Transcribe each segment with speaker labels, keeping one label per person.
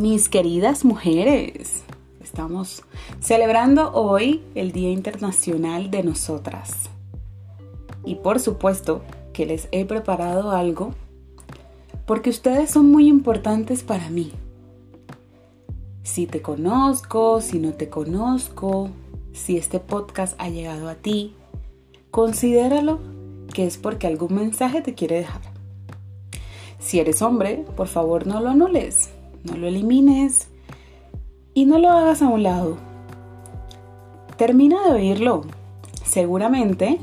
Speaker 1: mis queridas mujeres. Estamos celebrando hoy el Día Internacional de Nosotras. Y por supuesto que les he preparado algo porque ustedes son muy importantes para mí. Si te conozco, si no te conozco, si este podcast ha llegado a ti, considéralo que es porque algún mensaje te quiere dejar. Si eres hombre, por favor no lo anules, no lo elimines y no lo hagas a un lado. Termina de oírlo. Seguramente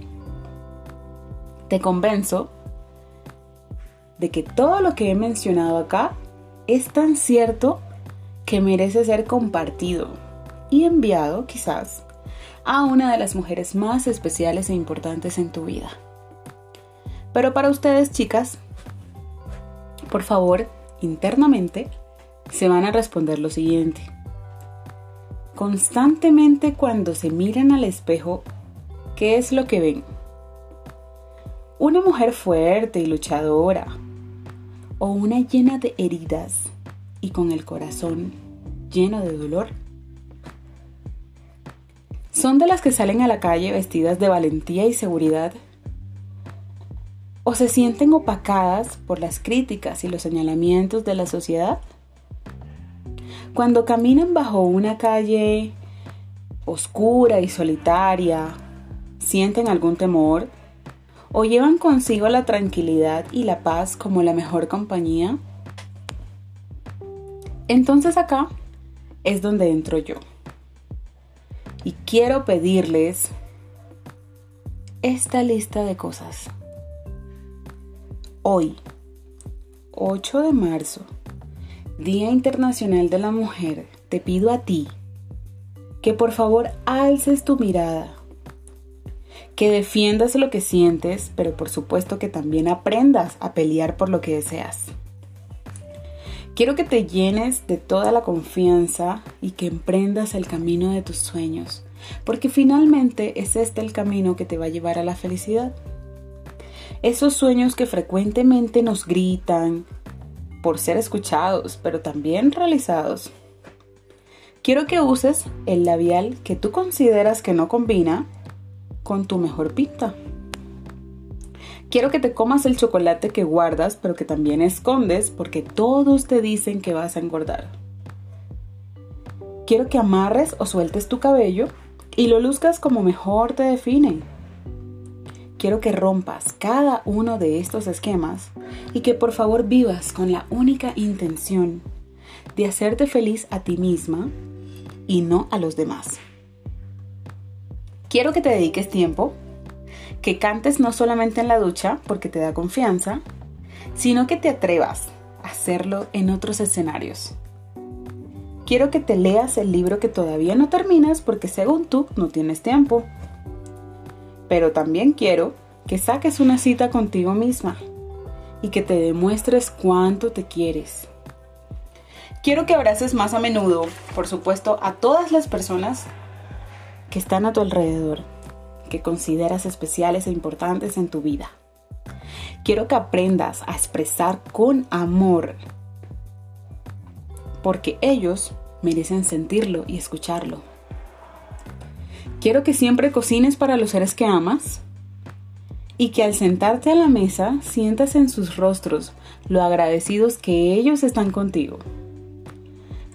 Speaker 1: te convenzo de que todo lo que he mencionado acá es tan cierto que merece ser compartido y enviado quizás a una de las mujeres más especiales e importantes en tu vida. Pero para ustedes, chicas, por favor, internamente, se van a responder lo siguiente. Constantemente cuando se miran al espejo, ¿qué es lo que ven? Una mujer fuerte y luchadora, o una llena de heridas y con el corazón lleno de dolor. ¿Son de las que salen a la calle vestidas de valentía y seguridad? ¿O se sienten opacadas por las críticas y los señalamientos de la sociedad? Cuando caminan bajo una calle oscura y solitaria, ¿sienten algún temor? ¿O llevan consigo la tranquilidad y la paz como la mejor compañía? Entonces acá es donde entro yo. Y quiero pedirles esta lista de cosas. Hoy, 8 de marzo, Día Internacional de la Mujer, te pido a ti que por favor alces tu mirada, que defiendas lo que sientes, pero por supuesto que también aprendas a pelear por lo que deseas. Quiero que te llenes de toda la confianza y que emprendas el camino de tus sueños, porque finalmente es este el camino que te va a llevar a la felicidad. Esos sueños que frecuentemente nos gritan por ser escuchados, pero también realizados. Quiero que uses el labial que tú consideras que no combina con tu mejor pinta. Quiero que te comas el chocolate que guardas, pero que también escondes porque todos te dicen que vas a engordar. Quiero que amarres o sueltes tu cabello y lo luzcas como mejor te define. Quiero que rompas cada uno de estos esquemas y que por favor vivas con la única intención de hacerte feliz a ti misma y no a los demás. Quiero que te dediques tiempo que cantes no solamente en la ducha porque te da confianza, sino que te atrevas a hacerlo en otros escenarios. Quiero que te leas el libro que todavía no terminas porque según tú no tienes tiempo. Pero también quiero que saques una cita contigo misma y que te demuestres cuánto te quieres. Quiero que abraces más a menudo, por supuesto, a todas las personas que están a tu alrededor que consideras especiales e importantes en tu vida. Quiero que aprendas a expresar con amor, porque ellos merecen sentirlo y escucharlo. Quiero que siempre cocines para los seres que amas y que al sentarte a la mesa sientas en sus rostros lo agradecidos que ellos están contigo.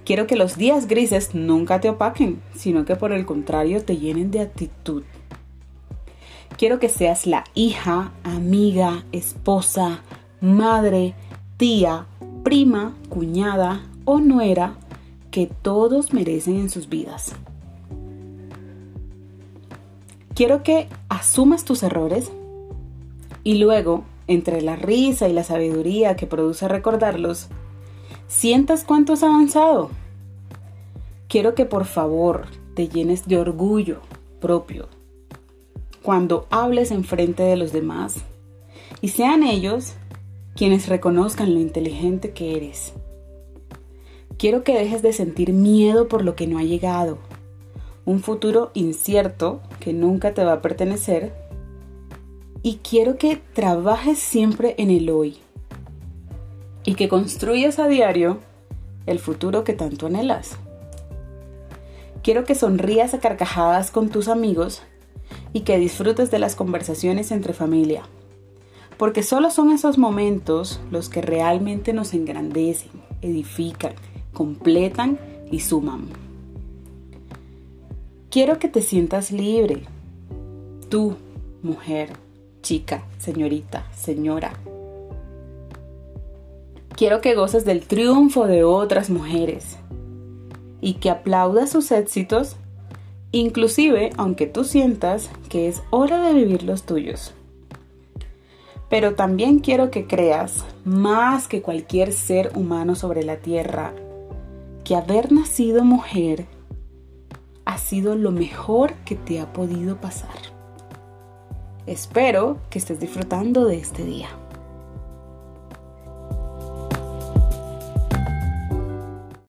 Speaker 1: Quiero que los días grises nunca te opaquen, sino que por el contrario te llenen de actitud. Quiero que seas la hija, amiga, esposa, madre, tía, prima, cuñada o nuera que todos merecen en sus vidas. Quiero que asumas tus errores y luego, entre la risa y la sabiduría que produce recordarlos, sientas cuánto has avanzado. Quiero que por favor te llenes de orgullo propio cuando hables en frente de los demás y sean ellos quienes reconozcan lo inteligente que eres. Quiero que dejes de sentir miedo por lo que no ha llegado, un futuro incierto que nunca te va a pertenecer y quiero que trabajes siempre en el hoy y que construyas a diario el futuro que tanto anhelas. Quiero que sonrías a carcajadas con tus amigos y que disfrutes de las conversaciones entre familia, porque solo son esos momentos los que realmente nos engrandecen, edifican, completan y suman. Quiero que te sientas libre, tú, mujer, chica, señorita, señora. Quiero que goces del triunfo de otras mujeres y que aplaudas sus éxitos, inclusive aunque tú sientas que es hora de vivir los tuyos. Pero también quiero que creas, más que cualquier ser humano sobre la tierra, que haber nacido mujer ha sido lo mejor que te ha podido pasar. Espero que estés disfrutando de este día.